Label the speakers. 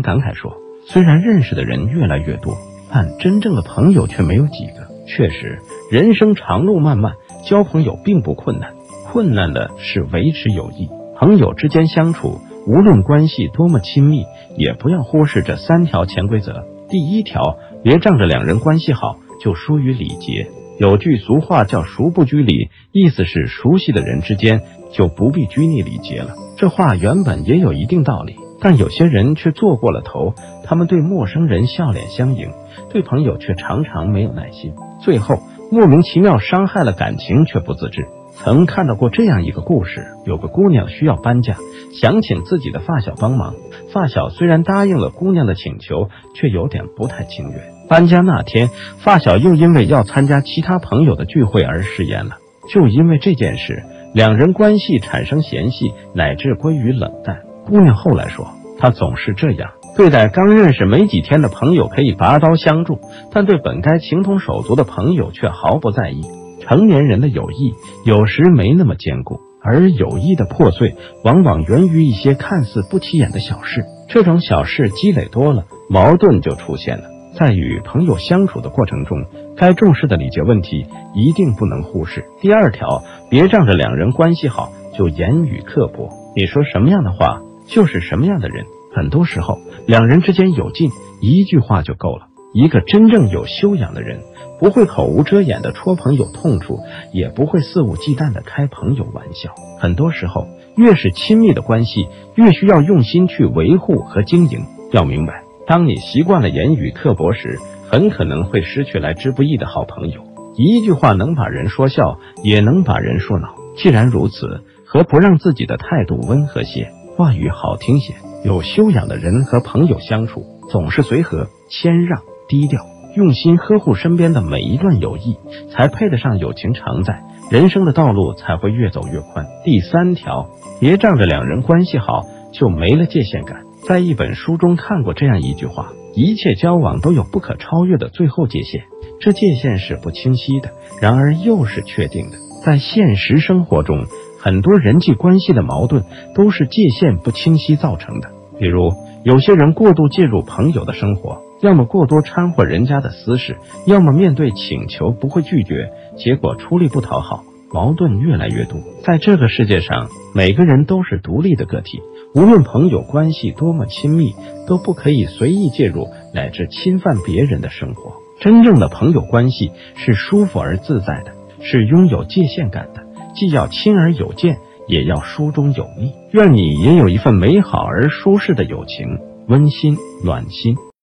Speaker 1: 感慨说：“虽然认识的人越来越多，但真正的朋友却没有几个。确实，人生长路漫漫，交朋友并不困难，困难的是维持友谊。朋友之间相处，无论关系多么亲密，也不要忽视这三条潜规则。第一条，别仗着两人关系好就疏于礼节。有句俗话叫‘熟不拘礼’，意思是熟悉的人之间就不必拘泥礼节了。这话原本也有一定道理。”但有些人却做过了头，他们对陌生人笑脸相迎，对朋友却常常没有耐心，最后莫名其妙伤害了感情却不自知。曾看到过这样一个故事：有个姑娘需要搬家，想请自己的发小帮忙。发小虽然答应了姑娘的请求，却有点不太情愿。搬家那天，发小又因为要参加其他朋友的聚会而食言了。就因为这件事，两人关系产生嫌隙，乃至归于冷淡。姑娘后来说，她总是这样对待刚认识没几天的朋友，可以拔刀相助，但对本该情同手足的朋友却毫不在意。成年人的友谊有时没那么坚固，而友谊的破碎往往源于一些看似不起眼的小事。这种小事积累多了，矛盾就出现了。在与朋友相处的过程中，该重视的礼节问题一定不能忽视。第二条，别仗着两人关系好就言语刻薄。你说什么样的话？就是什么样的人，很多时候两人之间有劲，一句话就够了。一个真正有修养的人，不会口无遮掩的戳朋友痛处，也不会肆无忌惮的开朋友玩笑。很多时候，越是亲密的关系，越需要用心去维护和经营。要明白，当你习惯了言语刻薄时，很可能会失去来之不易的好朋友。一句话能把人说笑，也能把人说恼。既然如此，何不让自己的态度温和些？话语好听些，有修养的人和朋友相处总是随和、谦让、低调，用心呵护身边的每一段友谊，才配得上友情常在，人生的道路才会越走越宽。第三条，别仗着两人关系好就没了界限感。在一本书中看过这样一句话：一切交往都有不可超越的最后界限，这界限是不清晰的，然而又是确定的。在现实生活中。很多人际关系的矛盾都是界限不清晰造成的。比如，有些人过度介入朋友的生活，要么过多掺和人家的私事，要么面对请求不会拒绝，结果出力不讨好，矛盾越来越多。在这个世界上，每个人都是独立的个体，无论朋友关系多么亲密，都不可以随意介入乃至侵犯别人的生活。真正的朋友关系是舒服而自在的，是拥有界限感的。既要亲而有见，也要书中有意。愿你也有一份美好而舒适的友情，温馨暖心。